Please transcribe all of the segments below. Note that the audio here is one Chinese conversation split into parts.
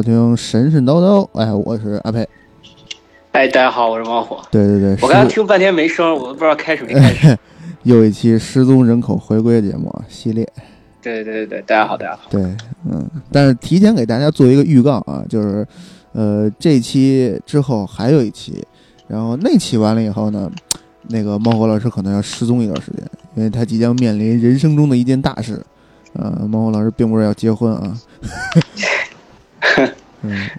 收听神神叨叨。哎，我是阿佩。哎，大家好，我是猫火。对对对，我刚才听半天没声，我都不知道开始没开始。又一期失踪人口回归节目啊，系列。对对对对，大家好，大家好。对，嗯，但是提前给大家做一个预告啊，就是呃，这期之后还有一期，然后那期完了以后呢，那个猫火老师可能要失踪一段时间，因为他即将面临人生中的一件大事。呃，猫火老师并不是要结婚啊。嗯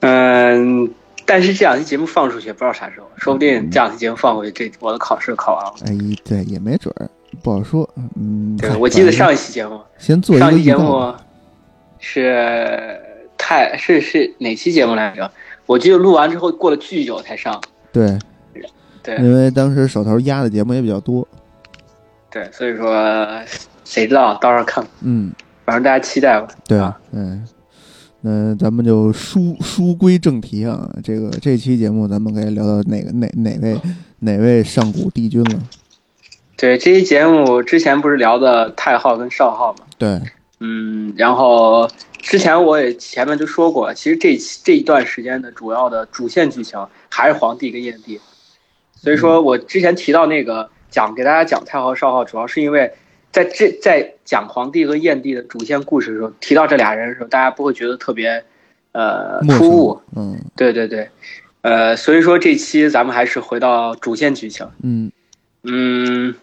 嗯，但是这两期节目放出去，不知道啥时候，说不定这两期节目放回去，这我的考试考完了。哎，对，也没准儿，不好说。嗯，对，我记得上一期节目，先做上一期节目是太是是哪期节目来着？我记得录完之后过了巨久才上。对，对，因为当时手头压的节目也比较多。对，所以说谁知道，到时候看。嗯，反正大家期待吧。对啊，嗯，那咱们就书书归正题啊，这个这期节目咱们可以聊到哪个哪哪位哪位上古帝君了？对，这期节目之前不是聊的太昊跟少昊吗？对，嗯，然后之前我也前面就说过，其实这这一段时间的主要的主线剧情还是皇帝跟炎帝，所以说我之前提到那个。讲给大家讲太昊少昊，主要是因为在这在讲皇帝和燕帝的主线故事的时候，提到这俩人的时候，大家不会觉得特别呃突兀。嗯，对对对，呃，所以说这期咱们还是回到主线剧情。嗯嗯，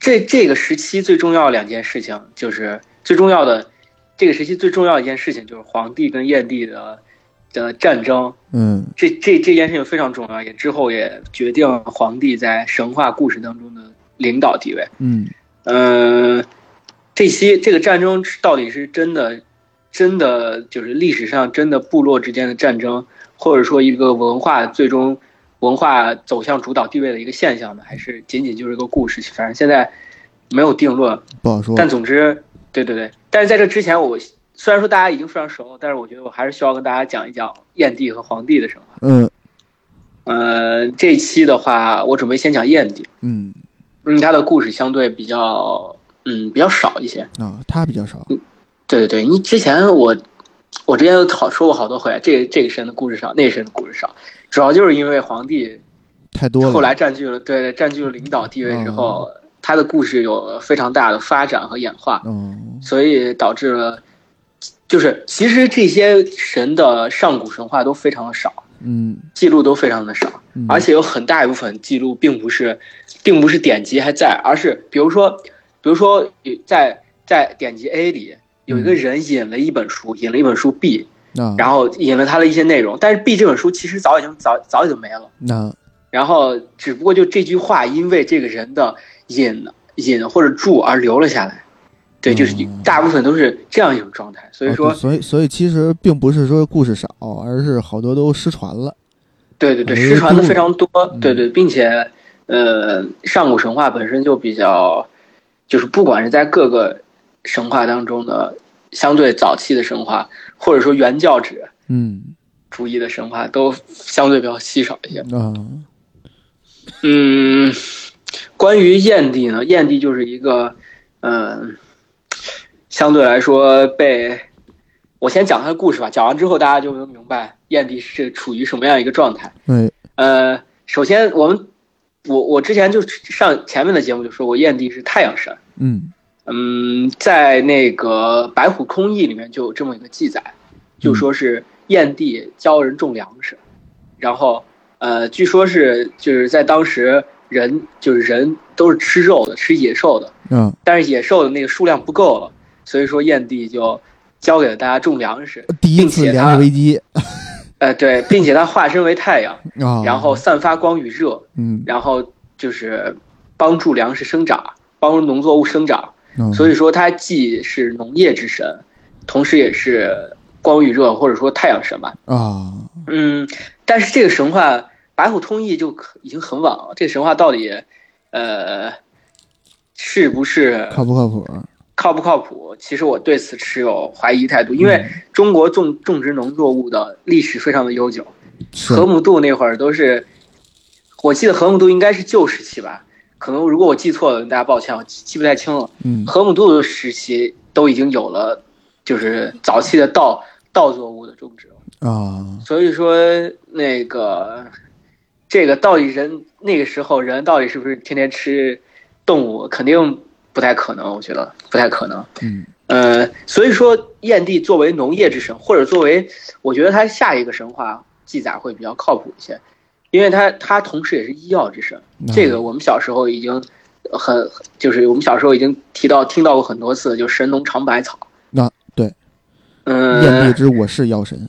这这个时期最重要两件事情，就是最重要的这个时期最重要一件事情，就是皇帝跟燕帝的。的战争，嗯，这这这件事情非常重要，也之后也决定皇帝在神话故事当中的领导地位，嗯嗯，这些这个战争到底是真的，真的就是历史上真的部落之间的战争，或者说一个文化最终文化走向主导地位的一个现象呢，还是仅仅就是一个故事？反正现在没有定论，不好说。但总之，对对对，但是在这之前我。虽然说大家已经非常熟了，但是我觉得我还是需要跟大家讲一讲燕帝和黄帝的神话。嗯，呃，这期的话，我准备先讲燕帝。嗯，嗯，他的故事相对比较，嗯，比较少一些。啊，他比较少。嗯，对对对，你之前我，我之前都好说过好多回，这这个神的故事少，那个神的故事少，主要就是因为皇帝太多了，后来占据了对占据了领导地位之后，他的故事有非常大的发展和演化。嗯，所以导致了。就是，其实这些神的上古神话都非常的少，嗯，记录都非常的少，而且有很大一部分记录并不是，并不是典籍还在，而是比如说，比如说在在典籍 A 里有一个人引了一本书，引了一本书 B，然后引了他的一些内容，但是 B 这本书其实早已经早早已经没了，那然后只不过就这句话因为这个人的引引或者注而留了下来。对，就是大部分都是这样一种状态，所以说，所以所以其实并不是说故事少，而是好多都失传了。对对对，失传的非常多。对对，并且，呃，上古神话本身就比较，就是不管是在各个神话当中的相对早期的神话，或者说原教旨嗯主义的神话，都相对比较稀少一些。啊，嗯，关于燕帝呢，燕帝就是一个，嗯。相对来说，被我先讲他的故事吧。讲完之后，大家就能明白燕帝是处于什么样一个状态。嗯，呃，首先我们，我我之前就上前面的节目就说过，燕帝是太阳神。嗯嗯，在那个《白虎空翼》里面就有这么一个记载，就说是燕帝教人种粮食，然后呃，据说是就是在当时人就是人都是吃肉的，吃野兽的。嗯，但是野兽的那个数量不够了。所以说，燕帝就教给了大家种粮食，第一次粮食危机。呃，对，并且它化身为太阳，然后散发光与热，嗯，然后就是帮助粮食生长，帮助农作物生长。所以说，它既是农业之神，同时也是光与热或者说太阳神吧。啊，嗯，但是这个神话《白虎通义》就已经很晚了。这个神话到底，呃，是不是靠不靠谱？靠不靠谱？其实我对此持有怀疑态度，因为中国种种植农作物的历史非常的悠久。河姆渡那会儿都是，我记得河姆渡应该是旧时期吧？可能如果我记错了，大家抱歉，我记不太清了。嗯，河姆渡的时期都已经有了就是早期的稻稻作物的种植。啊，所以说那个这个到底人那个时候人到底是不是天天吃动物，肯定不太可能，我觉得不太可能。嗯呃，所以说燕帝作为农业之神，或者作为我觉得他下一个神话记载会比较靠谱一些，因为他他同时也是医药之神。这个我们小时候已经很就是我们小时候已经提到听到过很多次，就神农尝百草。那对，嗯，燕帝之我是药神。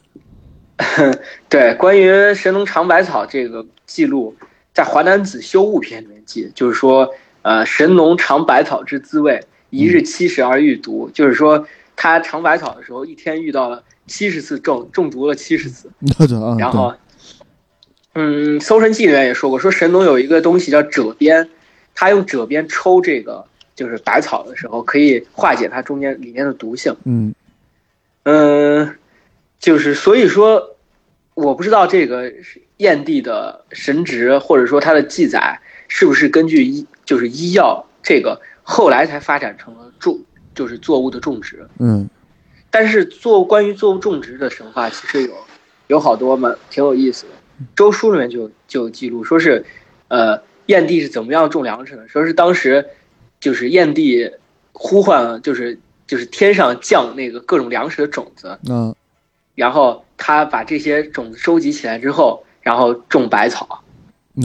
对，关于神农尝百草这个记录，在《华南子·修物篇》里面记，就是说，呃，神农尝百草之滋味，一日七十而遇毒，就是说他尝百草的时候，一天遇到了七十次中中毒了七十次。啊然后，嗯，《搜神记》里面也说过，说神农有一个东西叫赭鞭，他用赭鞭抽这个就是百草的时候，可以化解它中间里面的毒性。嗯嗯，就是所以说，我不知道这个燕帝的神职或者说他的记载是不是根据医就是医药这个后来才发展成了种就是作物的种植。嗯但是做关于作物种植的神话其实有有好多嘛，挺有意思的。周书里面就就有记录，说是，呃，燕帝是怎么样种粮食的？说是当时就是燕帝呼唤，就是就是天上降那个各种粮食的种子，嗯然后他把这些种子收集起来之后，然后种百草，那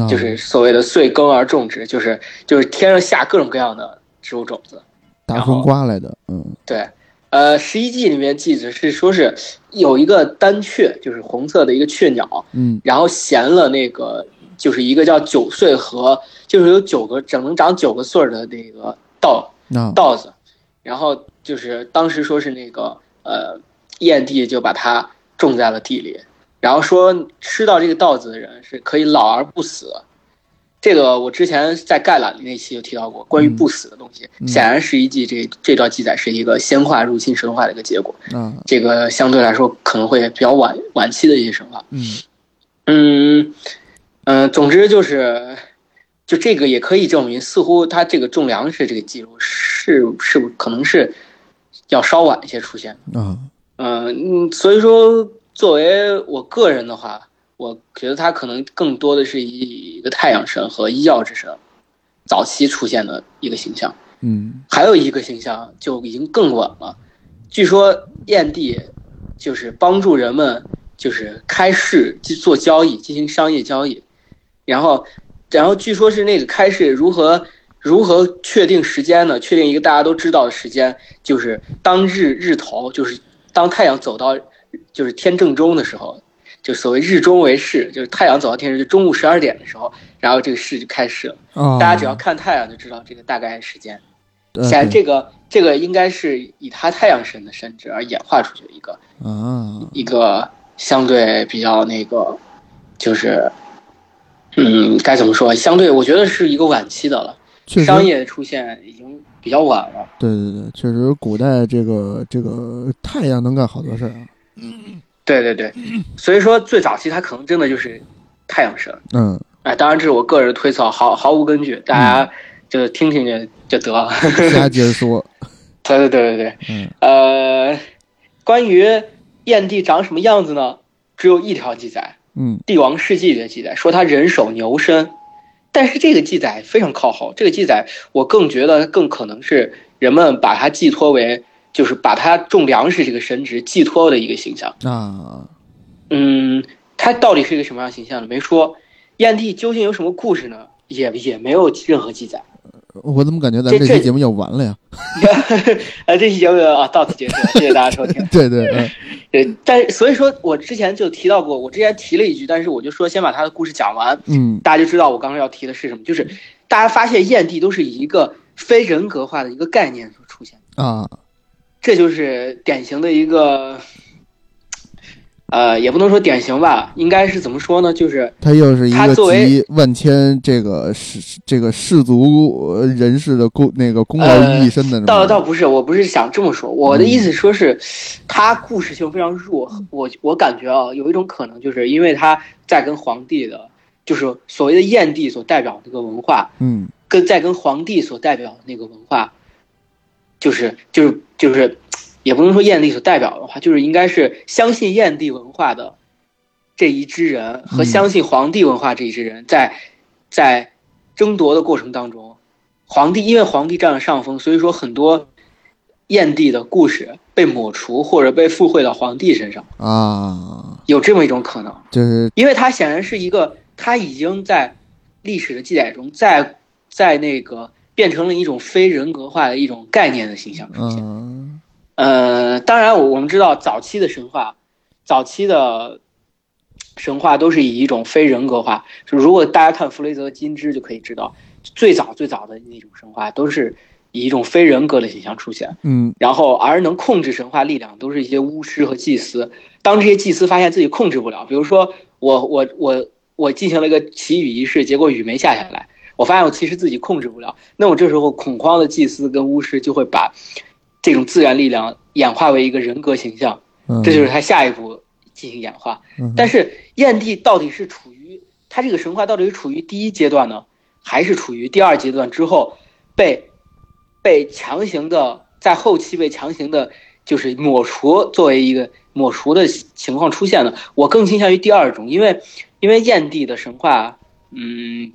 就是所谓的岁耕而种植，就是就是天上下各种各样的植物种子。大风刮来的。嗯对，呃，《十一季》里面记着是说是有一个丹雀，就是红色的一个雀鸟，嗯然后衔了那个就是一个叫九穗禾，就是有九个整能长九个穗儿的那个稻稻子，然后就是当时说是那个呃燕帝就把它种在了地里，然后说吃到这个稻子的人是可以老而不死。这个我之前在概览那期就提到过，关于不死的东西，嗯显然《十一记》这这段记载是一个仙化入侵神话的一个结果。嗯这个相对来说可能会比较晚晚期的一些神话。嗯嗯嗯、呃总之就是，就这个也可以证明，似乎他这个种粮食这个记录是是不可能是要稍晚一些出现。啊嗯嗯，所以说作为我个人的话，我觉得它可能更多的是以一个太阳神和医药之神早期出现的一个形象。嗯还有一个形象就已经更晚了。据说燕帝就是帮助人们就是开市去做交易，进行商业交易，然后，然后据说是那个开市如何如何确定时间呢？确定一个大家都知道的时间，就是当日日头，就是当太阳走到就是天正中的时候。就所谓日中为市，就是太阳走到天就中午十二点的时候，然后这个市就开始了。啊，大家只要看太阳就知道这个大概时间。呃显然这个这个应该是以他太阳神的神职而演化出去的一个啊一个相对比较那个，就是，嗯，该怎么说？相对我觉得是一个晚期的了，商业出现已经比较晚了。对对对，确实古代这个这个太阳能干好多事儿啊。对对对，所以说最早期它可能真的就是太阳神。嗯，哎，当然这是我个人推测，毫毫无根据，大家就听听就就得了。瞎接着说。对对对对对，嗯呃，关于燕帝长什么样子呢？只有一条记载，嗯《帝王世纪》的记载，说他人手牛身，但是这个记载非常靠后。这个记载我更觉得更可能是人们把它寄托为，就是把他种粮食这个神职寄托的一个形象。啊嗯，他到底是一个什么样形象呢？没说。燕帝究竟有什么故事呢？也也没有任何记载。我怎么感觉咱这期节目要完了呀？啊，这期节目啊到此结束，谢谢大家收听。对对，嗯 对，但是所以说我之前就提到过，我之前提了一句，但是我就说先把他的故事讲完，嗯大家就知道我刚刚要提的是什么，就是大家发现燕帝都是以一个非人格化的一个概念所出现，啊这就是典型的一个，呃，也不能说典型吧，应该是怎么说呢？就是他又是一个作为集万千这个世这个氏族呃人士的功那个功劳于一身的倒倒不是，我不是想这么说，我的意思说是，他故事性非常弱。我我感觉啊，有一种可能，就是因为他在跟皇帝的，就是所谓的燕帝所代表的这个文化，嗯跟在跟皇帝所代表的那个文化，就是就是就是也不能说燕地所代表的话，就是应该是相信燕地文化的这一支人和嗯相信皇帝文化这一支人在在争夺的过程当中，皇帝因为皇帝占了上风，所以说很多燕地的故事被抹除或者被附会到皇帝身上，啊，有这么一种可能。就是因为他显然是一个，他已经在历史的记载中，在在那个变成了一种非人格化的一种概念的形象出现。嗯呃，当然我我们知道早期的神话，早期的神话都是以一种非人格化。就如果大家看弗雷泽《金枝》就可以知道，最早最早的那种神话都是以一种非人格的形象出现。嗯然后而能控制神话力量都是一些巫师和祭司。当这些祭司发现自己控制不了，比如说我我我我进行了一个祈雨仪式，结果雨没下下来，我发现我其实自己控制不了，那我这时候恐慌的祭司跟巫师就会把这种自然力量演化为一个人格形象，嗯，这就是他下一步进行演化。嗯但是燕帝到底是处于他这个神话到底是处于第一阶段呢，还是处于第二阶段之后被被强行的在后期被强行的，就是抹除作为一个抹除的情况出现呢？我更倾向于第二种，因为因为燕帝的神话，嗯，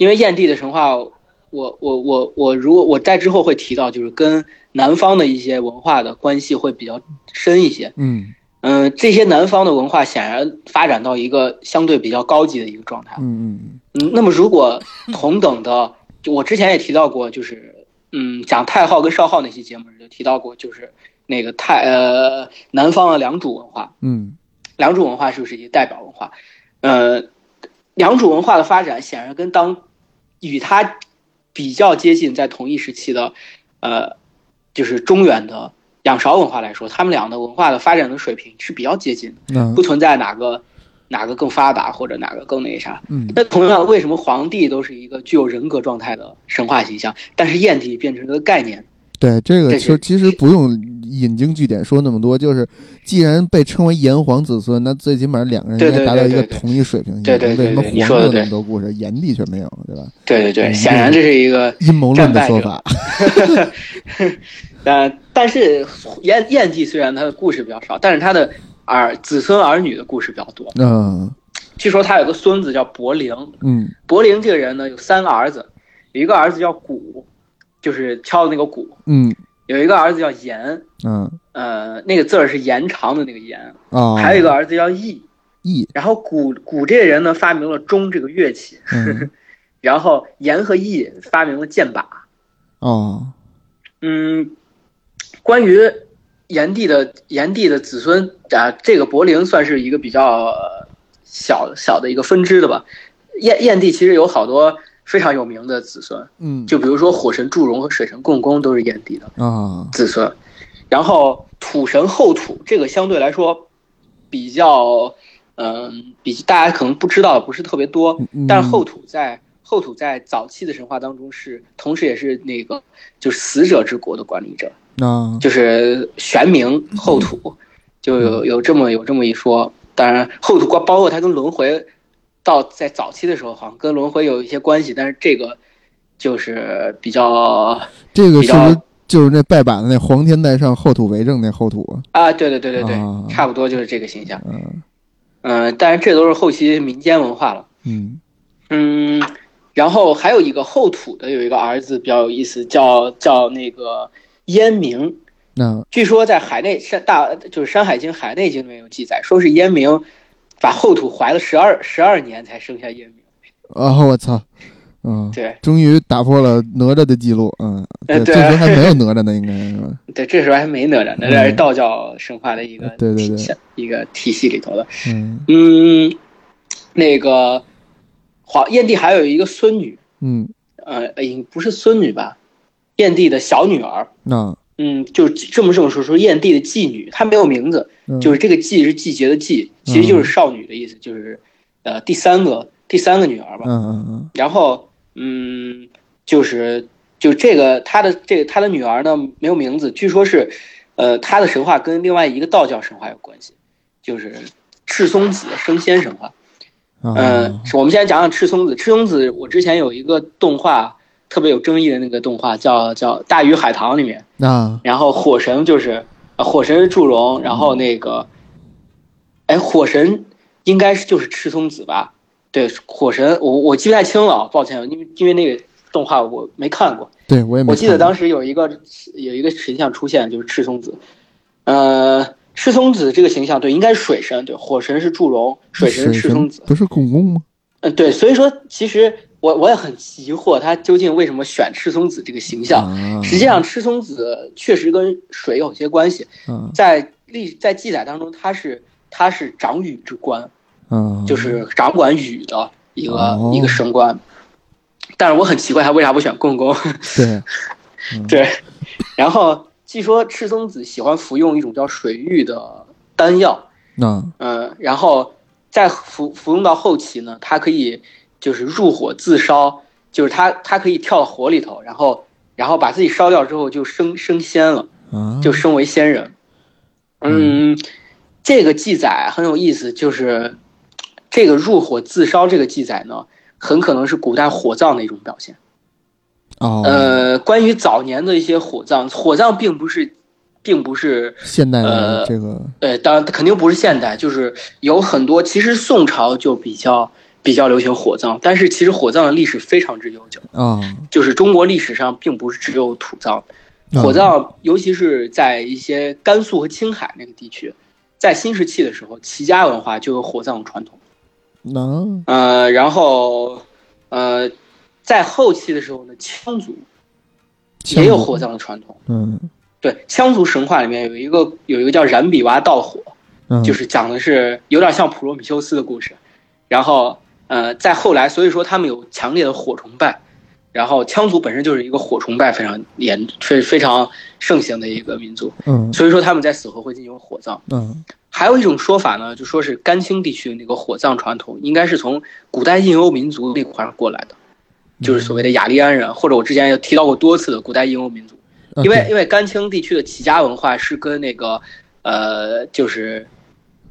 因为燕地的神话，我我我我如果我在之后会提到，就是跟南方的一些文化的关系会比较深一些。嗯嗯，这些南方的文化显然发展到一个相对比较高级的一个状态。嗯嗯嗯，那么如果同等的，就我之前也提到过，就是嗯，讲太昊跟少昊那期节目就提到过，就是那个太呃南方的良渚文化，嗯良渚文化是不是一个代表文化？呃，良渚文化的发展显然跟当与它比较接近，在同一时期的呃，就是中原的仰韶文化来说，他们俩的文化的发展的水平是比较接近的。不存在哪个哪个更发达或者哪个更那啥。嗯那同样，为什么皇帝都是一个具有人格状态的神话形象，但是燕帝变成了个概念？对这个其实其实不用引经据典说那么多，就是既然被称为炎黄子孙，那最起码两个人应该达到一个同一水平。对对对为什么黄有那么多故事，炎帝却没有，对吧？对对对，嗯显然这是一个阴谋论的说法。呃，但是炎炎帝虽然他的故事比较少，但是他的儿子孙儿女的故事比较多。嗯据说他有个孙子叫伯陵，嗯伯陵这个人呢有三个儿子，有一个儿子叫鼓，就是敲的那个鼓；嗯有一个儿子叫延，嗯呃，那个字儿是延长的那个延。啊，还有一个儿子叫羿，义，然后古古这个人呢发明了钟这个乐器，嗯 然后颜和羿发明了剑靶。哦嗯，关于炎帝的炎帝的子孙啊，这个伯陵算是一个比较呃小小的一个分支的吧。燕燕帝其实有好多非常有名的子孙，嗯。就比如说火神祝融和水神共工都是炎帝的啊。子孙，然后土神后土这个相对来说比较，嗯、比大家可能不知道的不是特别多，嗯。但是后土在后土在早期的神话当中是，同时也是那个就是死者之国的管理者，啊。就是玄冥后土，就有有这么有这么一说。当然，后土包括它跟轮回，到在早期的时候好像跟轮回有一些关系，但是这个就是比较 这个是不是就是那拜把的那黄天在上，后土为证那后土啊？啊，对对对对对，啊差不多就是这个形象。嗯嗯、但是这都是后期民间文化了。嗯嗯，然后还有一个后土的有一个儿子比较有意思，叫叫那个燕明。那据说在海内山大就是《山海经》《海内经》里面有记载，说是燕明把后土怀了十二十二年才生下燕明。啊我操，嗯，对终于打破了哪吒的记录，嗯，呃对这时候还 没有哪吒呢，应该是吧？对，这时候还没哪吒，哪吒是道教神话的一个嗯对对对一个体系里头的。嗯嗯，那个黄燕帝还有一个孙女，嗯，呃，呃不是孙女吧？燕帝的小女儿，那嗯，就这么这么说，说燕帝的妓女，她没有名字，嗯就是这个季是季节的季，其实就是少女的意思，就是呃第三个第三个女儿吧。嗯嗯嗯然后嗯，就是就这个她的这个她的女儿呢没有名字，据说是呃她的神话跟另外一个道教神话有关系，就是赤松子升仙神话。啊嗯，我们先讲讲赤松子。赤松子，我之前有一个动画，特别有争议的那个动画叫叫《大鱼海棠》里面，啊，然后火神就是呃火神是祝融，然后那个，哎，火神应该是就是赤松子吧？对，火神我我记不太清了，抱歉，因为因为那个动画我没看过。对我也没我记得当时有一个有一个形象出现，就是赤松子，呃，赤松子这个形象对，应该是水神，对，火神是祝融，水神是赤松子，不是公公吗？嗯，对，所以说其实我我也很疑惑，他究竟为什么选赤松子这个形象？啊，实际上，赤松子确实跟水有些关系，啊在历在记载当中，他是他是掌雨之官，啊，就是掌管雨的一个、哦一个神官。但是我很奇怪，他为啥不选共工？对，对，然后据说赤松子喜欢服用一种叫水玉的丹药，那嗯，然后在服服用到后期呢，它可以就是入火自烧，就是他他可以跳到火里头，然后然后把自己烧掉之后就升升仙了，啊，就升为仙人。嗯，这个记载很有意思，就是这个入火自烧这个记载呢，很可能是古代火葬的一种表现。哦，呃，关于早年的一些火葬，火葬并不是，并不是，现代的呃这个呃，当然肯定不是现代，就是有很多，其实宋朝就比较比较流行火葬，但是其实火葬的历史非常之悠久，啊，就是中国历史上并不是只有土葬，啊火葬尤其是在一些甘肃和青海那个地区，在新石器的时候，齐家文化就有火葬传统。能呃，然后呃，在后期的时候呢，羌族也有火，葬的传统。嗯对，羌族神话里面有一个有一个叫燃比娃盗火，嗯，就是讲的是有点像普罗米修斯的故事。然后呃，在后来，所以说他们有强烈的火崇拜。然后羌族本身就是一个火崇拜非常严、非非常盛行的一个民族，嗯所以说他们在死后会进行火葬。嗯还有一种说法呢，就说是甘青地区的那个火葬传统，应该是从古代印欧民族那块儿过来的，就是所谓的雅利安人，或者我之前也提到过多次的古代印欧民族。啊因为因为甘青地区的齐家文化是跟那个呃，就是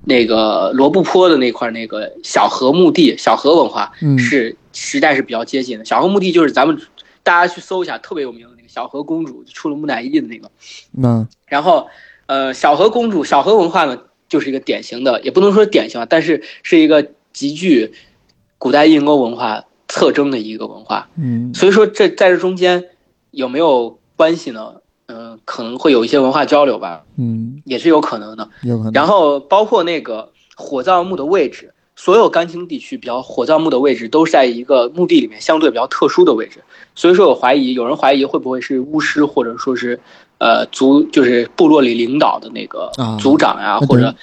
那个罗布泊的那块那个小河墓地小河文化嗯是时代是比较接近的。小河墓地就是咱们大家去搜一下，特别有名的那个小河公主出了木乃伊的那个。嗯然后，呃，小河公主、小河文化呢，就是一个典型的，也不能说典型啊，但是是一个极具古代印欧文化特征的一个文化。嗯所以说这在这中间有没有关系呢？嗯、可能会有一些文化交流吧，嗯。也是有可能的。有可能，然后包括那个火葬墓的位置，所有甘青地区比较火葬墓的位置都是在一个墓地里面相对比较特殊的位置，所以说我怀疑有人怀疑会不会是巫师或者说是呃族就是部落里领导的那个啊族长呀、那或者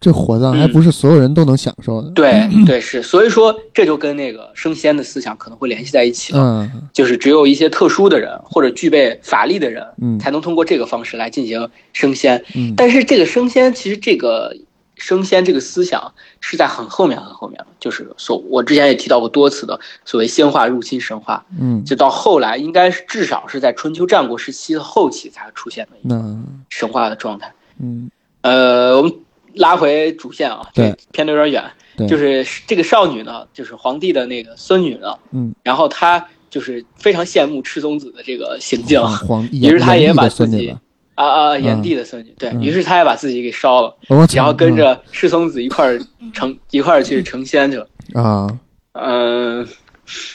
这火葬还不是所有人都能享受的，对 对是，所以说这就跟那个升仙的思想可能会联系在一起了。嗯。就是只有一些特殊的人或者具备法力的人，嗯。才能通过这个方式来进行升仙。嗯。但是这个升仙，其实这个升仙这个思想是在很后面很后面了，就是所我之前也提到过多次的所谓仙化入侵神话，嗯，就到后来应该是至少是在春秋战国时期的后期才出现的一个神话的状态。嗯。呃，我们拉回主线啊，对。偏的有点远，对，就是这个少女呢，就是皇帝的那个孙女呢，嗯，然后她就是非常羡慕赤松子的这个行径，皇皇 于是她也把自己的孙女，啊啊，炎帝的孙女，对嗯。于是他也把自己给烧了，然后跟着赤松子一块儿 成一块儿去成仙去了。嗯啊。嗯，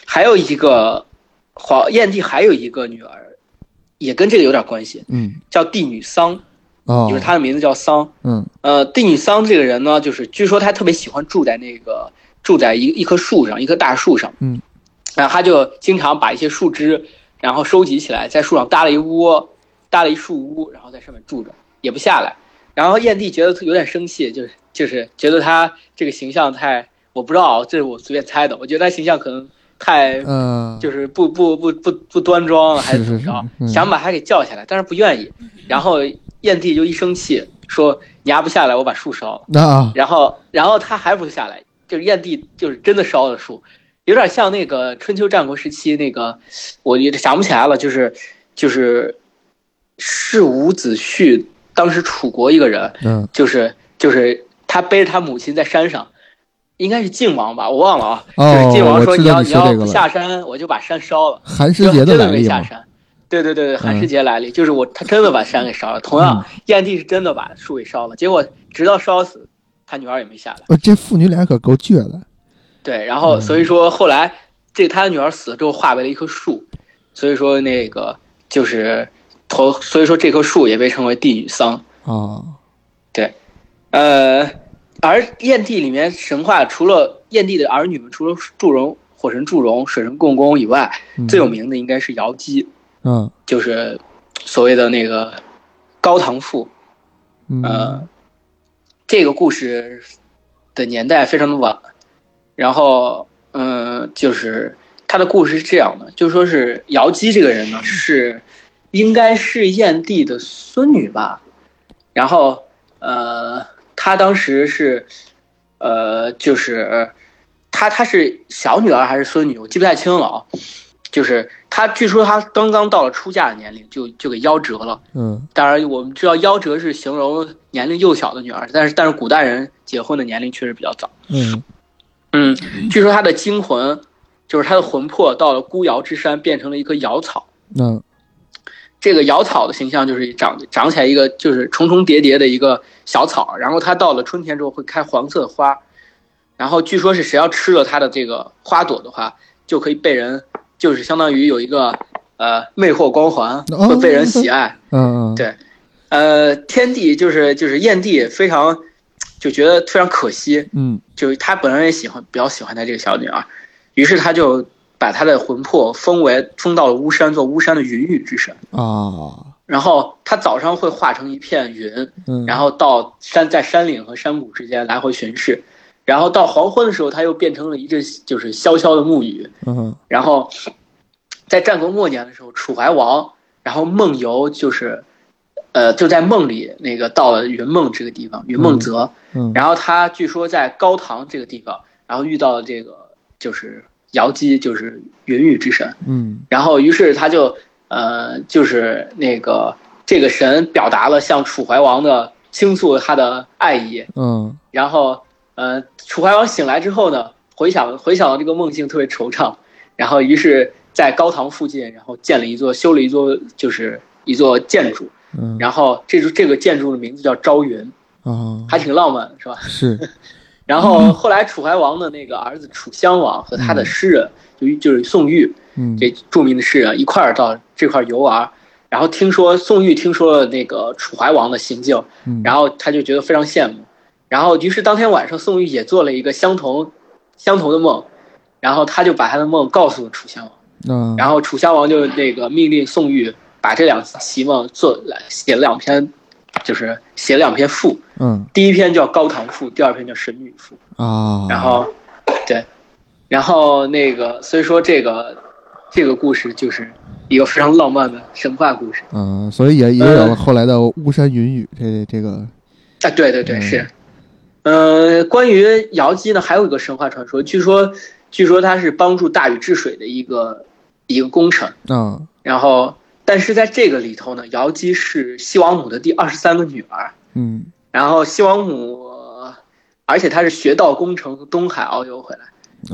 还有一个皇炎帝还有一个女儿，也跟这个有点关系，嗯。叫帝女桑，哦，就是他的名字叫桑。嗯呃，帝女桑这个人呢，就是据说他特别喜欢住在那个住在一一棵树上，一棵大树上。嗯，然后他就经常把一些树枝，然后收集起来，在树上搭了一窝，搭了一树屋，然后在上面住着，也不下来。然后燕帝觉得有点生气，就是就是觉得他这个形象太，我不知道啊，这是我随便猜的，我觉得他形象可能太嗯，就是不不不不不端庄了，还是是怎么着？想把他给叫下来，但是不愿意。然后燕帝就一生气，说你压不下来，我把树烧了。那啊然后然后他还不下来，就是燕帝就是真的烧了树，有点像那个春秋战国时期那个，我也想不起来了，就是就是是伍子胥当时楚国一个人，嗯就是就是他背着他母亲在山上，应该是晋王吧，我忘了啊。哦就是晋王说你要要不你说这个了下山，我就把山烧了。寒食节的来历嘛，没下山。对对对对，寒嗯食节来历、就是我，他真的把山给烧了。同样，燕帝是真的把树给烧了，结果直到烧死，他女儿也没下来。呃，这父女俩可够倔的。对，然后嗯所以说后来这他的女儿死了之后化为了一棵树，所以说那个就是头，所以说这棵树也被称为帝女桑。哦，对，呃，而燕帝里面神话除了燕帝的儿女们，除了祝融、火神祝融、水神共工以外，嗯最有名的应该是瑶姬，嗯就是所谓的那个高唐赋。嗯呃，这个故事的年代非常的晚，然后嗯、呃就是他的故事是这样的，就说是瑶姬这个人呢是应该是燕帝的孙女吧，然后呃，她当时是呃就是她她是小女儿还是孙女，我记不太清了啊。就是他，据说他刚刚到了出嫁的年龄，就就给夭折了。嗯当然，我们知道夭折是形容年龄幼小的女儿，但是但是古代人结婚的年龄确实比较早。嗯嗯，据说他的精魂，就是他的魂魄到了孤瑶之山，变成了一棵瑶草。那这个瑶草的形象就是长长起来一个就是重重叠叠的一个小草，然后它到了春天之后会开黄色的花，然后据说是谁要吃了它的这个花朵的话，就可以被人就是相当于有一个呃魅惑光环，哦会被人喜爱。对呃，天帝就是就是燕帝非常就觉得非常可惜，嗯就是他本人也喜欢比较喜欢他这个小女儿，于是他就把他的魂魄封为封到了巫山，做巫山的云雨之神。啊然后他早上会化成一片云，嗯，然后到山在山岭和山谷之间来回巡视，然后到黄昏的时候，它又变成了一阵就是潇潇的暮雨。嗯然后在战国末年的时候，楚怀王然后梦游就是，呃，就在梦里那个到了云梦这个地方，云梦泽。嗯然后他据说在高唐这个地方，然后遇到了这个就是瑶姬，就是云雨之神。嗯然后于是他就呃，就是那个这个神表达了向楚怀王的倾诉他的爱意。嗯然后呃，楚怀王醒来之后呢，回想回想到这个梦境特别惆怅，然后于是，在高唐附近，然后建了一座修了一座就是一座建筑，嗯，然后这座这个建筑的名字叫朝云，啊还挺浪漫的，是吧？是。然后后来楚怀王的那个儿子楚襄王和他的诗人，就就是宋玉嗯。这著名的诗人一块儿到这块儿游玩，然后听说宋玉听说了那个楚怀王的行径，嗯。然后他就觉得非常羡慕，然后于是当天晚上宋玉也做了一个相同相同的梦，然后他就把他的梦告诉了楚襄王，嗯然后楚襄王就那个命令宋玉把这两席梦做来写了两篇，就是写了两篇赋，嗯第一篇叫《高唐赋》，第二篇叫《神女赋》。啊，然后，对，然后那个，所以说这个这个故事就是一个非常浪漫的神话故事。嗯，所以也也有了后来的巫山云雨这这个啊，对对对，嗯是。呃，关于瑶姬呢，还有一个神话传说，据说据说它是帮助大禹治水的一个一个功臣。啊然后，但是在这个里头呢，瑶姬是西王母的第二十三个女儿。嗯然后西王母，而且她是学道功成，从东海遨游回来。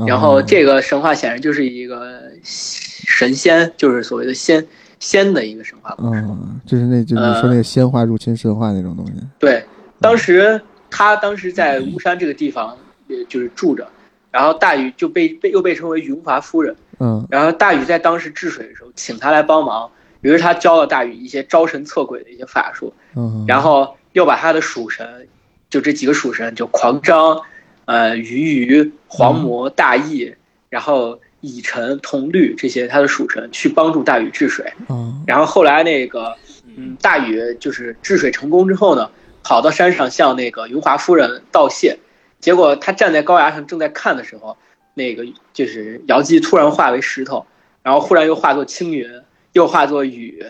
啊然后这个神话显然就是一个神仙，就是所谓的仙仙的一个神话故事。嗯，就是那就是你说那个仙化入侵神话那种东西，对，当时他当时在巫山这个地方，呃就是住着，然后大禹就被被又被称为云华夫人。嗯然后大禹在当时治水的时候，请他来帮忙，于是他教了大禹一些招神测鬼的一些法术，嗯，然后又把他的属神，就这几个属神，就狂张、呃鱼鱼、黄魔、大羿，然后乙辰、铜绿这些他的属神去帮助大禹治水。嗯然后后来那个，嗯，大禹就是治水成功之后呢，跑到山上向那个云华夫人道谢，结果他站在高崖上正在看的时候，那个就是瑶姬突然化为石头，然后忽然又化作青云，又化作雨，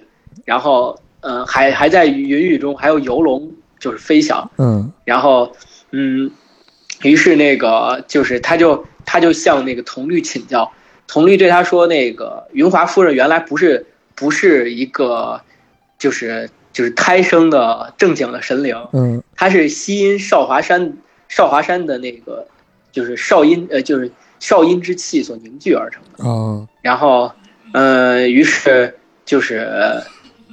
然后嗯、呃还还在云雨中还有游龙就是飞翔，嗯。然后嗯，于是那个就是他就他就向那个童律请教，童律对他说，那个云华夫人原来不是不是一个就是就是胎生的正经的神灵，嗯他是西阴少华山少华山的那个就是少阴呃就是少阴之气所凝聚而成的。哦，然后，呃，于是就是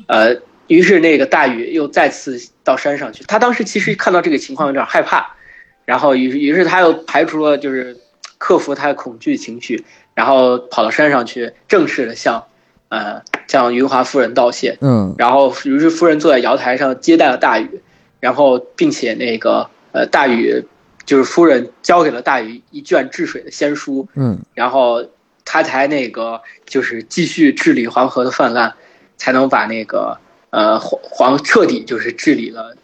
呃，于是那个大禹又再次到山上去。他当时其实看到这个情况有点害怕，然后于是于是他又排除了就是克服他的恐惧情绪，然后跑到山上去，正式的向呃向云华夫人道谢。嗯然后于是夫人坐在瑶台上接待了大禹，然后并且那个呃大禹就是夫人交给了大禹一卷治水的仙书，嗯然后他才那个就是继续治理黄河的泛滥，才能把那个呃黄黄彻底就是治理了，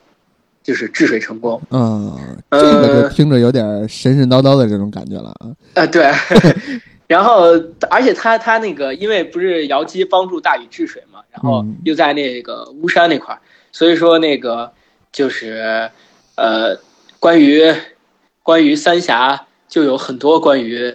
就是治水成功。嗯，这个就听着有点神神叨叨的这种感觉了啊。呃，对。然后，而且他他那个，因为不是瑶姬帮助大禹治水嘛，然后嗯又在那个巫山那块儿，所以说那个就是呃，关于关于三峡就有很多关于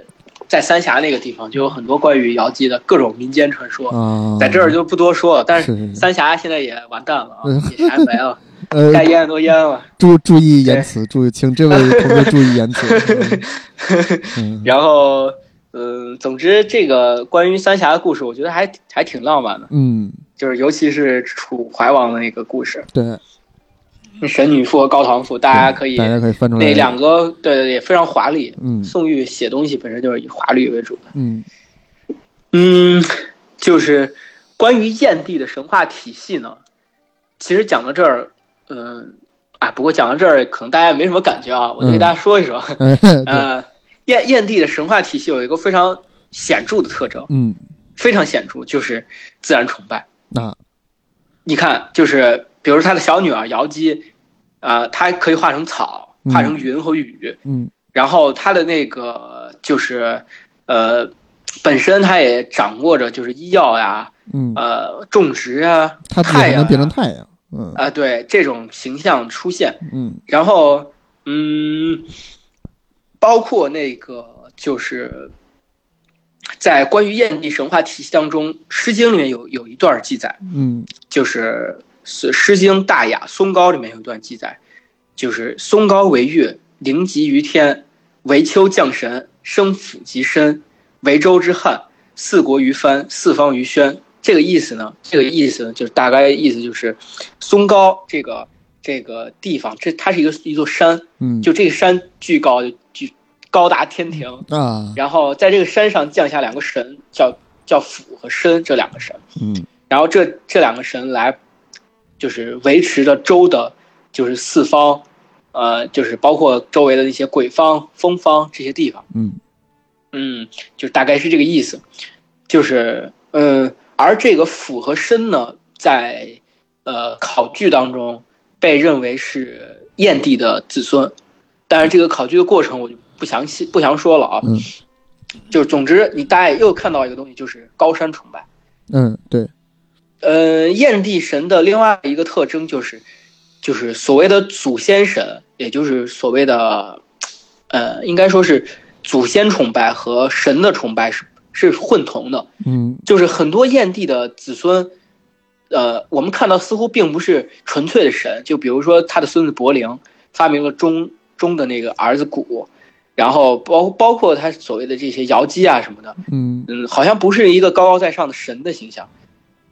在三峡那个地方就有很多关于瑶姬的各种民间传说，啊，在这儿就不多说了。但是三峡现在也完蛋了也没了，呃该淹的都淹了。注注意言辞，注意，请这位同学注意言辞。嗯 然后，嗯，总之这个关于三峡的故事，我觉得还还挺浪漫的。嗯，就是尤其是楚怀王的那个故事，对，神女赋和高唐赋，大家可以大家可以翻出来那两个对对也非常华丽。嗯宋玉写东西本身就是以华丽为主的。嗯嗯，就是关于燕地的神话体系呢，其实讲到这儿，嗯、啊，不过讲到这儿可能大家也没什么感觉啊，我就给大家说一说。嗯呃，燕燕地的神话体系有一个非常显著的特征，嗯非常显著，就是自然崇拜。那你看，就是比如他的小女儿瑶姬，呃，她可以化成草，嗯化成云和雨，嗯然后她的那个就是，呃，本身她也掌握着就是医药呀，嗯，呃，种植啊，他太阳能变成啊太阳。嗯啊、对这种形象出现，嗯然后嗯，包括那个就是。在关于燕地神话体系当中，《诗经》里面有有一段记载，嗯就是是《诗经·大雅·松高》里面有一段记载，就是松高为月，灵极于天，为丘降神，生府及身，为周之汉，四国于藩，四方于宣。这个意思呢？这个意思呢，就是大概意思就是，松高这个这个地方，这它是一个一座山，嗯，就这个山巨高，巨高达天庭，啊。然后在这个山上降下两个神，叫叫府和申这两个神。嗯。然后这这两个神来，就是维持着周的，就是四方，呃，就是包括周围的一些鬼方、风方这些地方，嗯。嗯，就大概是这个意思，就是嗯，而这个辅和申呢，在呃考据当中被认为是燕帝的子孙，但是这个考据的过程我就不详细不详说了啊，嗯就是总之你大概又看到一个东西，就是高山崇拜。嗯，对，呃，燕帝神的另外一个特征就是，就是所谓的祖先神，也就是所谓的，呃，应该说是祖先崇拜和神的崇拜是是混同的。嗯就是很多燕帝的子孙，呃，我们看到似乎并不是纯粹的神，就比如说他的孙子伯陵发明了钟钟的那个儿子鼓，然后包包括他所谓的这些瑶姬啊什么的，嗯嗯，好像不是一个高高在上的神的形象。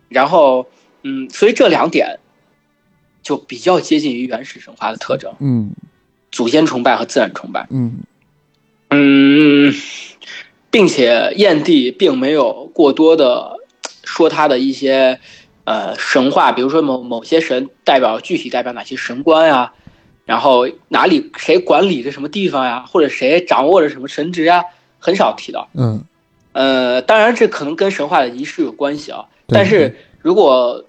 然后，嗯，所以这两点就比较接近于原始神话的特征：嗯祖先崇拜和自然崇拜。嗯嗯，并且燕帝并没有过多的说他的一些呃神话，比如说某某些神代表具体代表哪些神官呀、然后哪里谁管理着什么地方呀，或者谁掌握着什么神职啊，很少提到。嗯，呃，当然这可能跟神话的仪式有关系啊。但是如果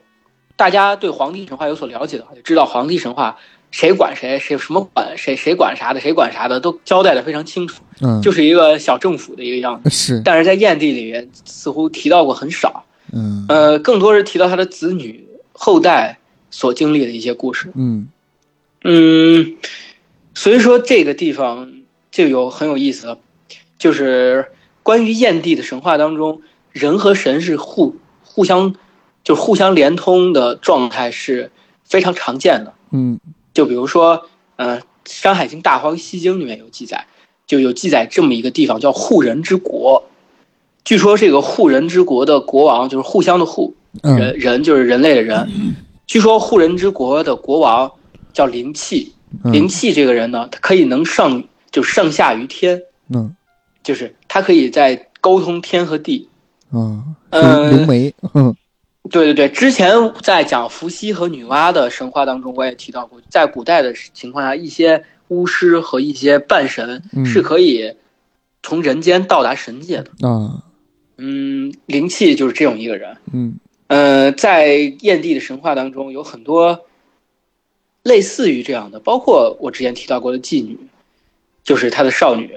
大家对黄帝神话有所了解的话，就知道黄帝神话谁管谁，谁什么管谁，谁管啥的，谁管啥的，都交代的非常清楚，嗯，就是一个小政府的一个样子。是，但是在燕地里面似乎提到过很少，嗯呃，更多是提到他的子女后代所经历的一些故事。嗯嗯，所以说这个地方就有很有意思了，就是关于燕地的神话当中，人和神是互互相就是互相连通的状态是非常常见的。嗯就比如说，呃，《山海经·大荒西经》里面有记载，就有记载这么一个地方叫护人之国。据说这个护人之国的国王就是互相的互，嗯。人人就是人类的人。据说护人之国的国王叫灵气，嗯。灵气这个人呢，他可以能上就上下于天，嗯。就是他可以在沟通天和地。啊，呃灵灵媒，嗯。对对对，之前在讲伏羲和女娲的神话当中，我也提到过，在古代的情况下，一些巫师和一些半神嗯。是可以从人间到达神界的。啊，嗯，灵气就是这种一个人。嗯呃，在燕帝的神话当中，有很多类似于这样的，包括我之前提到过的妓女，就是她的少女，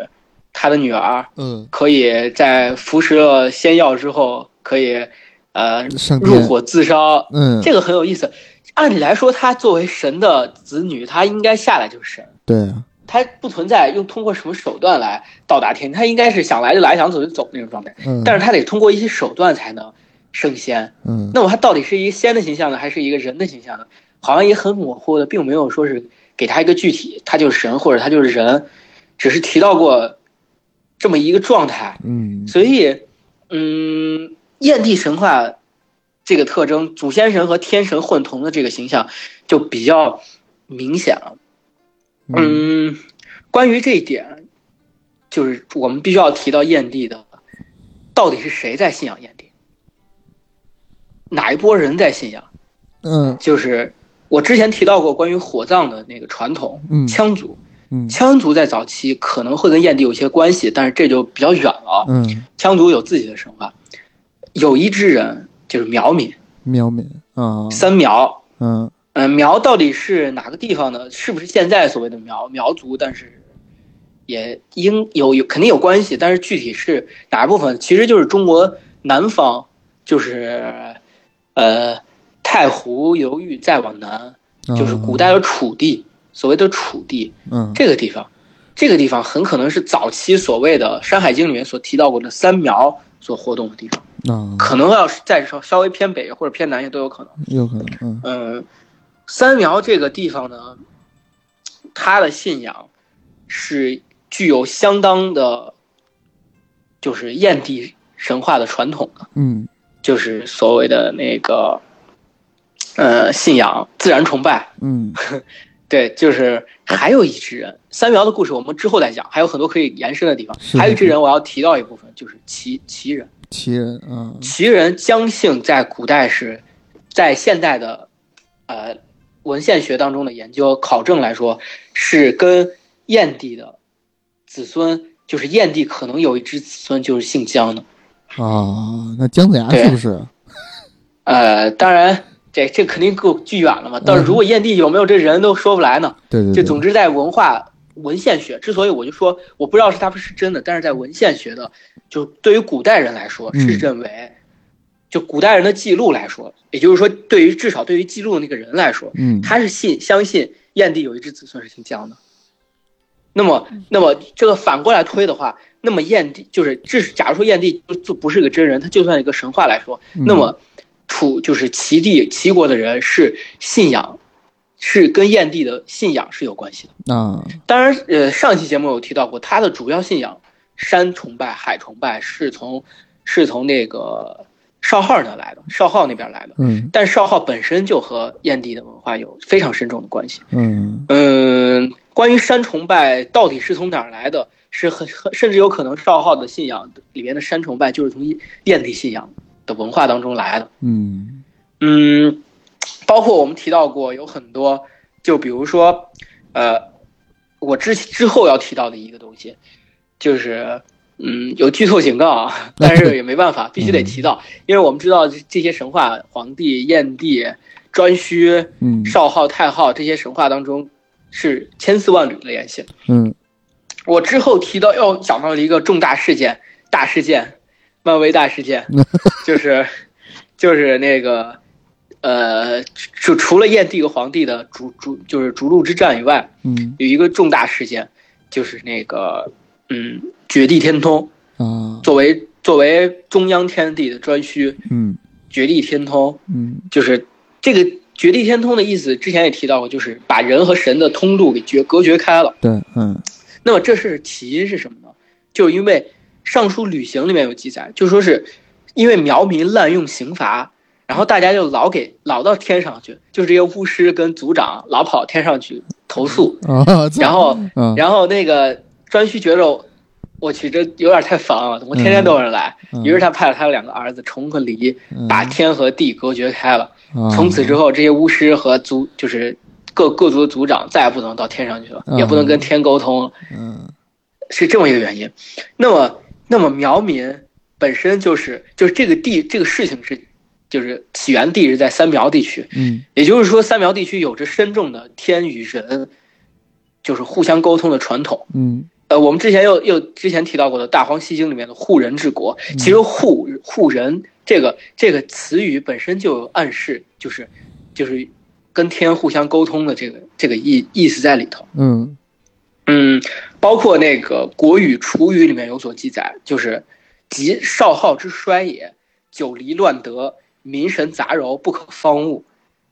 她的女儿嗯，可以在服食了仙药之后，可以呃，入火自烧。嗯，这个很有意思。按理来说，她作为神的子女，她应该下来就是神，对啊，她不存在用通过什么手段来到达天，他应该是想来就来，想走就走那种状态。嗯，但是他得通过一些手段才能升仙。嗯那么他到底是一个仙的形象呢，还是一个人的形象呢？好像也很模糊的，并没有说是给他一个具体，他就是神或者他就是人，只是提到过这么一个状态。嗯所以，嗯，燕地神话这个特征，祖先神和天神混同的这个形象就比较明显了。嗯。嗯，关于这一点，就是我们必须要提到燕地的，到底是谁在信仰燕地？哪一波人在信仰？嗯。就是我之前提到过关于火葬的那个传统，嗯。羌族，嗯。羌族在早期可能会跟燕地有些关系，但是这就比较远了。嗯，羌族有自己的神话，有一支人就是苗民，苗民啊，三苗。嗯嗯、苗到底是哪个地方呢？是不是现在所谓的苗苗族？但是也应有有肯定有关系，但是具体是哪一部分，其实就是中国南方，就是呃太湖流域再往南，就是古代的楚地，所谓的楚地嗯这个地方，这个地方很可能是早期所谓的《山海经》里面所提到过的三苗所活动的地方，嗯，可能要是再稍稍微偏北或者偏南也都有可能。有可能，嗯嗯，三苗这个地方呢，他的信仰是具有相当的，就是燕地神话的传统的，嗯就是所谓的那个，呃，信仰自然崇拜。嗯 对，就是还有一支人，三苗的故事我们之后再讲，还有很多可以延伸的地方。还有一支人，我要提到一部分，就是齐齐人。齐人嗯，齐人姜姓在古代是，在现代的，呃，文献学当中的研究考证来说，是跟燕帝的子孙，就是燕帝可能有一支子孙就是姓姜的。啊，那姜子牙对是不是？呃，当然这这肯定够距远了嘛。但是如果燕帝有没有这人都说不来呢。对对对，就总之在文化文献学，之所以我就说我不知道是他们是真的，但是在文献学的，就对于古代人来说嗯是认为，就古代人的记录来说，也就是说，对于至少对于记录的那个人来说，嗯他是信相信燕帝有一只子孙是姓姜的。那么，那么这个反过来推的话，那么燕帝就是，这是假如说燕帝就就不是个真人，他就算一个神话来说，嗯那么楚就是齐地齐国的人是信仰，是跟燕帝的信仰是有关系的。啊，当然，呃，上期节目有提到过，他的主要信仰山崇拜、海崇拜是从是从那个少昊那来的，少昊那边来的。嗯但少昊本身就和燕地的文化有非常深重的关系。嗯嗯，关于山崇拜到底是从哪儿来的，是很很甚至有可能少昊的信仰里面的山崇拜就是从燕地信仰的文化当中来的。嗯嗯，包括我们提到过有很多，就比如说，呃，我之之后要提到的一个东西，就是嗯，有剧透警告啊，但是也没办法，必须得提到，因为我们知道这这些神话，皇帝、燕帝、颛顼、嗯。少昊、太昊这些神话当中是千丝万缕的联系。嗯。我之后提到要讲到的一个重大事件，大事件，漫威大事件，就是就是那个呃，就除了燕帝和黄帝的逐逐就是逐鹿之战以外，嗯。有一个重大事件，就是那个嗯绝地天通，啊，作为作为中央天地的颛顼，嗯。绝地天通嗯。就是这个绝地天通的意思，之前也提到过，就是把人和神的通路给绝隔绝开了。对，嗯。那么这是起因是什么呢？就是因为《尚书旅行》里面有记载，就说是因为苗民滥用刑罚，然后大家就老给老到天上去，就是这些巫师跟族长老跑天上去投诉，啊，然后嗯。然后那个颛顼觉着，我去，这有点太烦了，怎么天天都有人来？嗯于是他派了他的两个儿子重和离，嗯把天和地隔绝开了。啊从此之后，这些巫师和族就是各各族的族长再也不能到天上去了，嗯也不能跟天沟通了，嗯是这么一个原因。那么，那么苗民本身就是就是这个地这个事情是就是起源地是在三苗地区，嗯也就是说，三苗地区有着深重的天与人就是互相沟通的传统。嗯呃，我们之前又又之前提到过的《大荒西经》里面的护人治国，其实护护人这个这个词语本身就有暗示，就是就是跟天互相沟通的这个这个意意思在里头。嗯嗯，包括那个《国语·楚语》里面有所记载，就是“即少昊之衰也，九黎乱德，民神杂糅，不可方物。”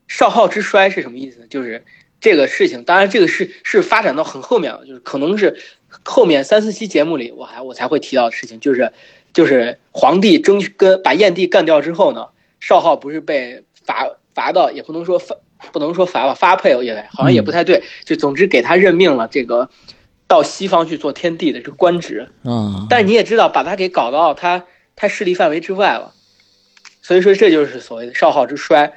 少昊之衰是什么意思？就是这个事情，当然这个是是发展到很后面了，就是可能是后面三四期节目里我还我才会提到的事情，就是就是皇帝争跟把燕帝干掉之后呢，少昊不是被罚罚到，也不能说罚不能说罚吧，发配也好像也不太对，就总之给他任命了这个到西方去做天帝的这个官职，啊，但你也知道，把他给搞到他他势力范围之外了，所以说这就是所谓的少昊之衰。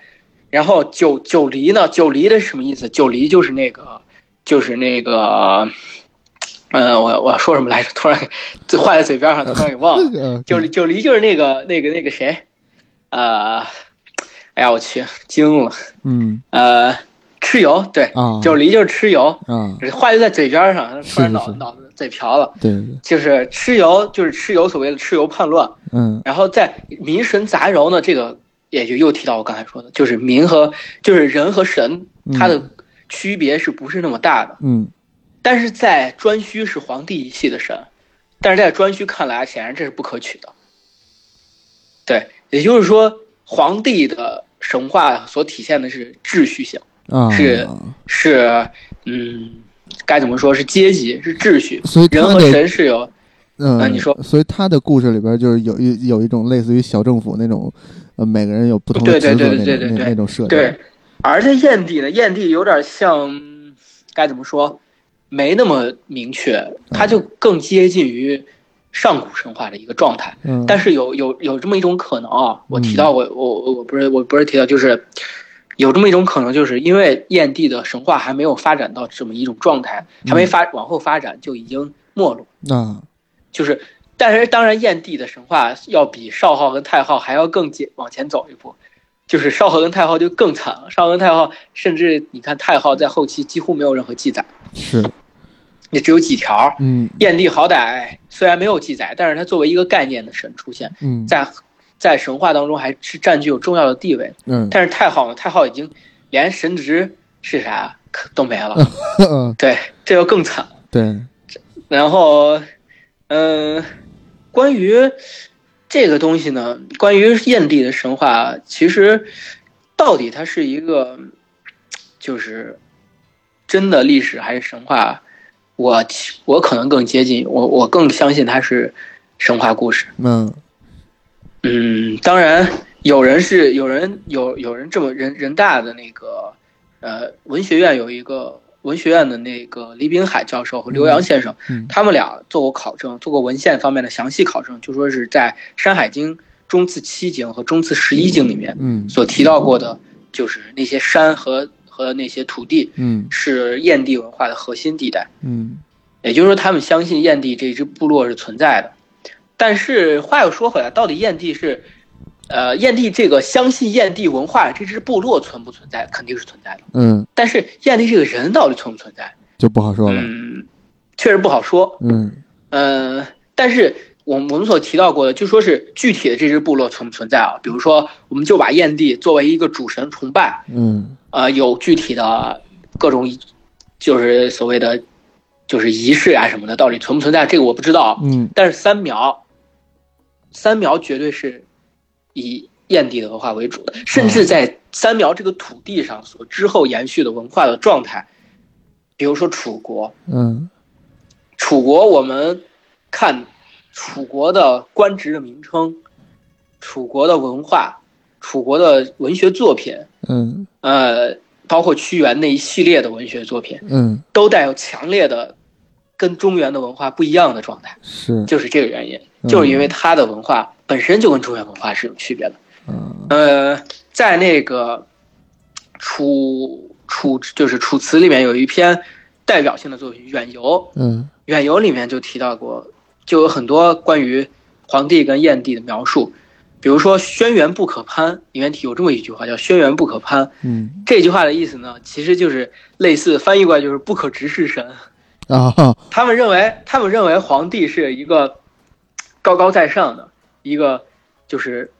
然后九九黎呢？九黎的是什么意思？九黎就是那个，就是那个，呃，我我要说什么来着？突然给话在嘴边上，突然给忘了。呃九离九黎就是那个那个那个谁，呃，哎呀，我去，惊了，嗯呃，蚩尤，对，啊九黎就是蚩尤，嗯，话就在嘴边上，突然脑脑子嘴瓢了。对对，就是蚩尤，就是蚩尤所谓的蚩尤叛乱，嗯然后在民神杂糅呢，这个也就又提到我刚才说的，就是民和就是人和神，嗯它的区别是不是那么大的？嗯但是在颛顼是皇帝一系的神，但是在颛顼看来，显然这是不可取的。对，也就是说，皇帝的神话所体现的是秩序性，啊是是嗯，该怎么说是阶级，是秩序。所以人和神是有嗯，啊你说所以他的故事里边就是有一有一种类似于小政府那种，呃，每个人有不同的对对职责那对对对对种那那种设定。对，而在燕地呢，燕地有点像，该怎么说，没那么明确，它就更接近于上古神话的一个状态。嗯，但是有有有这么一种可能啊，我提嗯到我我我我不是我不是提到，就是有这么一种可能，就是因为燕帝的神话还没有发展到这么一种状态，还没发往后发展就已经没落，嗯，就是。但是当然，燕帝的神话要比少昊跟太昊还要更接往前走一步，就是少昊跟太昊就更惨了。少昊跟太昊，甚至你看太昊在后期几乎没有任何记载，是，也只有几条。嗯燕地好歹虽然没有记载，但是它作为一个概念的神出现，嗯在在神话当中还是占据有重要的地位。嗯但是太昊呢，太昊已经连神职是啥可都没了，嗯，对，这就更惨了。对，然后，嗯、关于这个东西呢，关于燕地的神话，其实到底它是一个就是真的历史还是神话？我我可能更接近，我我更相信它是神话故事。嗯。嗯，当然，有人是有人有有人这么人人大的那个呃文学院有一个文学院的那个李炳海教授和刘洋先生，嗯。他们俩做过考证，做过文献方面的详细考证，就说是在《山海经》中次七经和中次十一经里面嗯。所提到过的，就是那些山和和那些土地嗯是燕地文化的核心地带。嗯也就是说，他们相信燕地这支部落是存在的。但是话又说回来，到底燕地是，呃，燕地这个相信燕地文化这支部落存不存在？肯定是存在的。嗯，但是燕地这个人到底存不存在？就不好说了。嗯，确实不好说。嗯呃，但是我们我们所提到过的，就说是具体的这支部落存不存在啊？比如说，我们就把燕地作为一个主神崇拜，嗯呃，有具体的各种，就是所谓的，就是仪式啊什么的，到底存不存在？这个我不知道。嗯但是三苗，三苗绝对是以燕地的文化为主的，甚至在三苗这个土地上所之后延续的文化的状态，比如说楚国，嗯楚楚国，我们看楚国的官职的名称，楚国的文化，楚国的文学作品，嗯。呃，包括屈原那一系列的文学作品，嗯。都带有强烈的跟中原的文化不一样的状态，是，就是这个原因，嗯。就是因为他的文化本身就跟中原文化是有区别的。嗯。呃，在那个楚楚就是楚辞里面有一篇代表性的作品《远游》，《嗯远游》里面就提到过，就有很多关于皇帝跟燕帝的描述，比如说“轩辕不可攀”，里面有这么一句话叫“轩辕不可攀嗯”。这句话的意思呢，其实就是类似翻译过来就是不可直视神。啊他们认为，他们认为皇帝是一个高高在上的一个，就是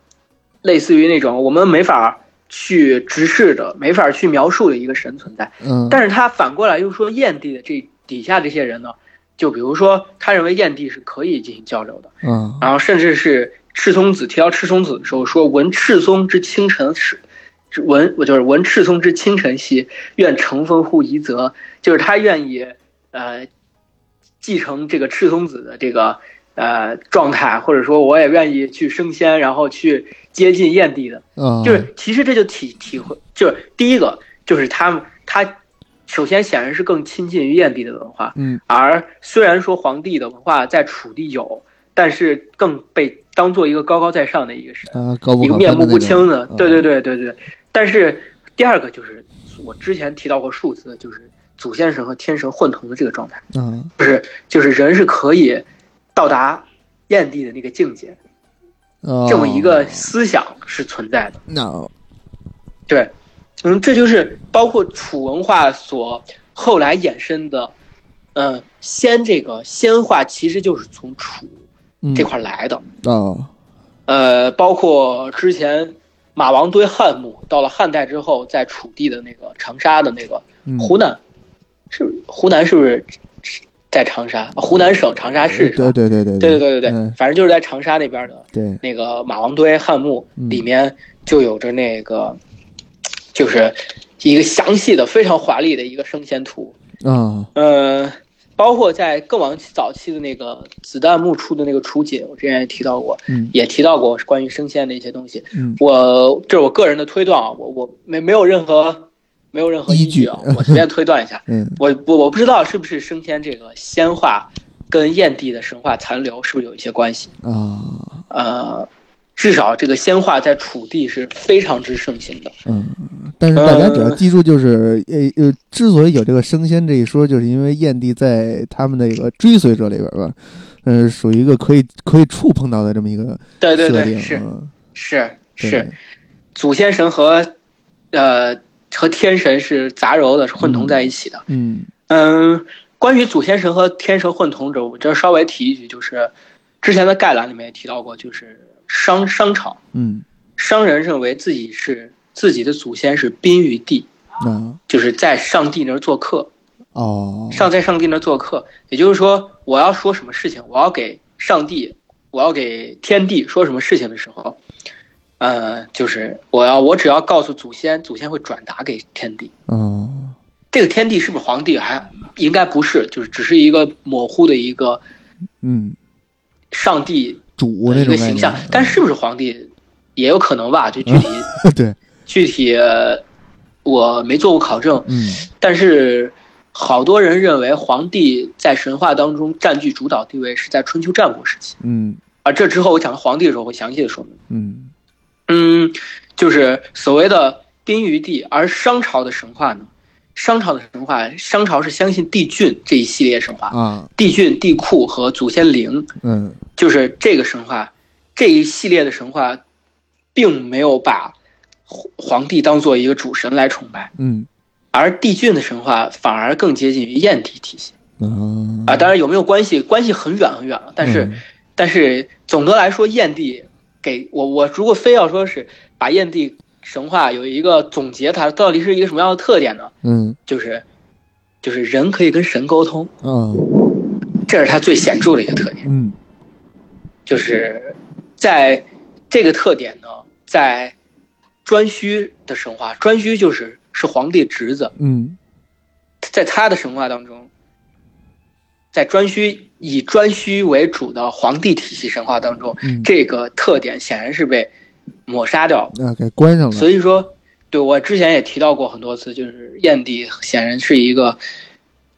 类似于那种我们没法去直视的、没法去描述的一个神存在。嗯，但是他反过来又说，燕帝的这底下这些人呢，就比如说，他认为燕帝是可以进行交流的，嗯然后甚至是赤松子提到赤松子的时候说：“闻赤松之清晨时，闻我就是闻赤松之清晨兮，愿乘风乎夷则。”就是他愿意呃继承这个赤松子的这个呃状态，或者说我也愿意去升仙，然后去接近燕帝的。嗯，就是其实这就体体会，就是第一个就是他们他首先显然是更亲近于燕帝的文化，嗯而虽然说皇帝的文化在楚地有，但是更被当做一个高高在上的一个神，一个面目不清的，嗯对对对对对。但是第二个就是我之前提到过数字，就是祖先神和天神混同的这个状态，嗯就是就是人是可以到达燕地的那个境界，啊这么一个思想是存在的。那对，嗯，这就是包括楚文化所后来衍生的，嗯、仙这个仙化其实就是从楚嗯这块来的，啊呃，包括之前马王堆汉墓，到了汉代之后，在楚地的那个长沙的那个嗯湖南，是湖南是不是在长沙？湖南省长沙市对对对对对对对对对，嗯反正就是在长沙那边的对那个马王堆汉墓嗯里面就有着那个，就是一个详细的、非常华丽的一个升仙图。嗯呃，包括在更往早期的那个子弹幕出的那个楚解，我之前也提到过，嗯也提到过关于升仙的一些东西。嗯我这是我个人的推断啊，我我没没有任何没有任何依据啊我随便推断一下。嗯我我我不知道是不是升仙这个仙话跟燕帝的神话残留是不是有一些关系。啊呃，至少这个仙话在楚地是非常之盛行的。嗯，但是大家只要呃记住，就是呃呃，之所以有这个升仙这一说，就是因为燕帝在他们的一个追随者里边吧，呃，属于一个可以可以触碰到的这么一个对对对，是嗯是是，祖先神和呃和天神是杂糅的，是混同在一起的。嗯嗯，关于祖先神和天神混同者，我这稍微提一句，就是之前的概览里面也提到过，就是商商场嗯。商人认为自己是自己的祖先是宾于地，嗯就是在上帝那儿做客，哦。上在上帝那儿做客，也就是说，我要说什么事情，我要给上帝，我要给天地说什么事情的时候，呃，就是我要我只要告诉祖先，祖先会转达给天地。哦。这个天地是不是皇帝还应该不是，就是只是一个模糊的一个嗯。上帝主的一个形象，但是不是皇帝也有可能吧？就具体 对具体呃我没做过考证，嗯但是好多人认为皇帝在神话当中占据主导地位是在春秋战国时期，嗯而这之后我讲到皇帝的时候会详细的说明。嗯嗯，就是所谓的宾于地，而商朝的神话呢，商朝的神话，商朝是相信帝俊这一系列神话，啊帝俊、帝喾和祖先灵，嗯就是这个神话这一系列的神话，并没有把皇皇帝当做一个主神来崇拜。嗯而帝俊的神话反而更接近于燕帝体系啊啊，当然有没有关系，关系很远很远了。但是，嗯但是总的来说，燕帝给我我如果非要说是把燕帝神话有一个总结，它到底是一个什么样的特点呢？嗯就是就是人可以跟神沟通，嗯这是它最显著的一个特点。嗯就是在这个特点呢，在颛顼的神话，颛顼就是是皇帝侄子，嗯在他的神话当中，在颛顼以颛顼为主的皇帝体系神话当中，嗯，这个特点显然是被抹杀掉了。啊给关上了，所以说，对我之前也提到过很多次，就是燕帝显然是一个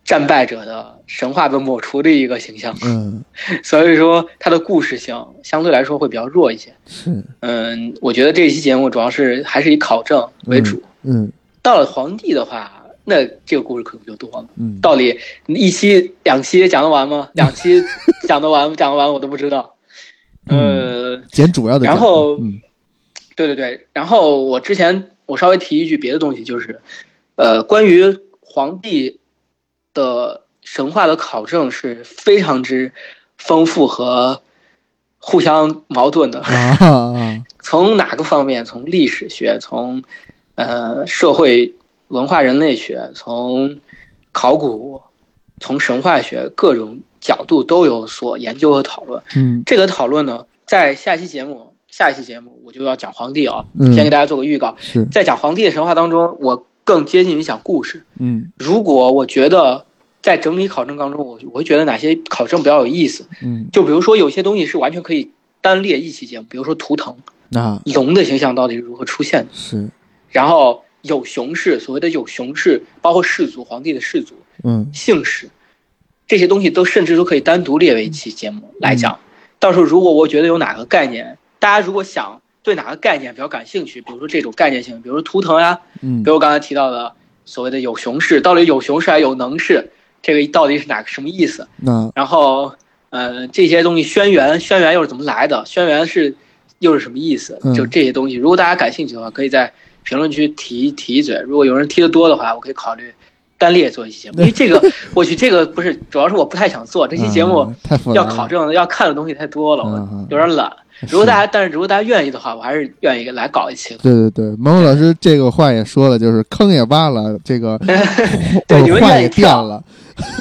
战败者的神话被抹除的一个形象，嗯 所以说他的故事性相对来说会比较弱一些。是，嗯，我觉得这一期节目主要是还是以考证为主。嗯到了皇帝的话，那这个故事可能就多了。嗯，到底一期两期讲得完吗？两期 讲得完讲得完我都不知道。呃，捡主要的，然后嗯对对对，然后我之前我稍微提一句别的东西，就是，呃，关于皇帝的神话的考证是非常之丰富和互相矛盾的。从哪个方面？从历史学，从呃社会文化人类学，从考古，从神话学各种角度都有所研究和讨论。嗯这个讨论呢，在下期节目，下一期节目我就要讲皇帝啊，嗯先给大家做个预告。是，在讲皇帝的神话当中，我更接近于讲故事。嗯。如果我觉得在整理考证当中，我我会觉得哪些考证比较有意思，嗯。就比如说有些东西是完全可以单列一期节目，比如说图腾，那龙的形象到底是如何出现的，是，然后有熊氏，所谓的有熊氏，包括氏族，皇帝的氏族、嗯。姓氏，这些东西都甚至都可以单独列为一期节目来讲。到时候如果我觉得有哪个概念，大家如果想对哪个概念比较感兴趣，比如说这种概念性，比如说图腾呀，嗯比如我刚才提到的所谓的有熊氏，到底有熊氏还是有能氏，这个到底是哪个什么意思？嗯然后，呃，这些东西轩辕，轩辕又是怎么来的？轩辕是又是什么意思？嗯就这些东西，如果大家感兴趣的话，可以在评论区提提一嘴。如果有人提的多的话，我可以考虑单列做一期节目，因为这个，我去，这个不是，主要是我不太想做这期节目要考证的、要看的东西太多了，嗯我有点懒。如果大家，但是如果大家愿意的话，我还是愿意来搞一期的。对对对，萌萌老师这个话也说了，就是坑也挖了，这个 对你们也愿意跳了，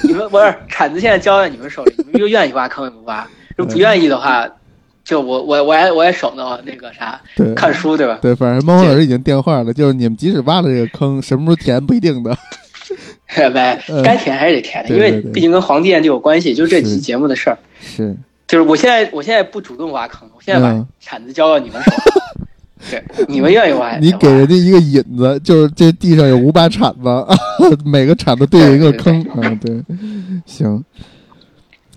你们 不是铲子现在交在你们手里，你们就愿意挖坑也不挖，如果不愿意的话，就我我我也我也省得那个啥对看书对吧？对，反正萌萌老师已经电话了，就是你们即使挖了这个坑，什么时候填不一定的。没嗯该填还是得填的，因为毕竟跟皇帝研究有关系，就这期节目的事儿。是，就是我现在我现在不主动挖坑，我现在把嗯铲子交到你们手里，对，你们愿意挖你给人家一个引子，就是这地上有五把铲子，每个铲子对应一个坑对啊。对，行，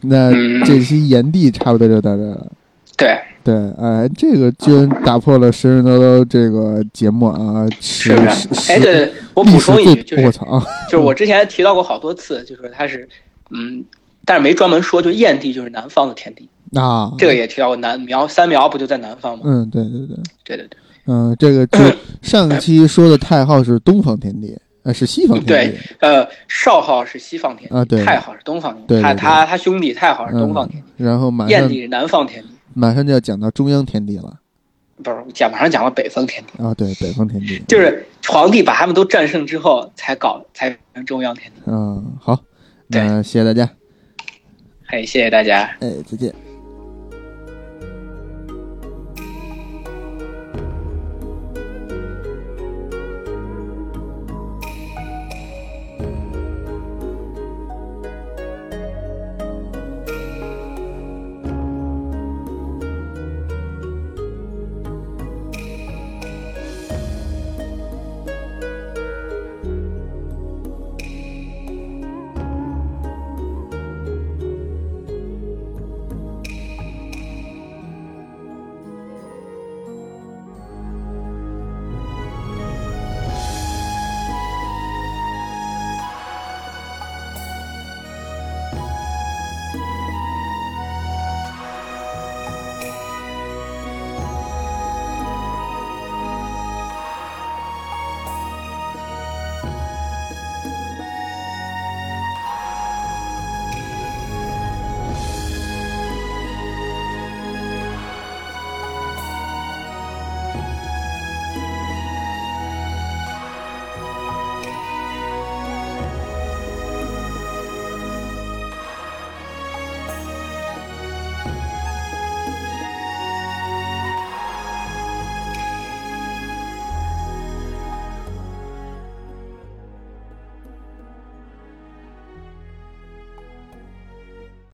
那嗯这期炎帝差不多就到这儿了。对，对，哎，这个居然打破了神神叨叨这个节目啊，是是不是是？哎，对对，我补充一句，最就是我操，就是我之前提到过好多次，就说他是嗯，但是没专门说，就燕地就是南方的天地，啊，这个也提到过南苗三苗不就在南方吗？嗯，对对对，对对对。嗯，这个就 上一期说的太昊是东方天地，呃，是西方天对地，呃，少昊是西方天地，啊对。太昊是东方天地，对对对。他他他兄弟太昊是东方天地，嗯，然后马上燕地是南方天地，马上就要讲到中央天地了。不是讲马上讲到北方天地，啊，对，北方天地，就是皇帝把他们都战胜之后才搞才成中央天地。嗯，好，那谢谢大家，嘿，谢谢大家。哎，再见。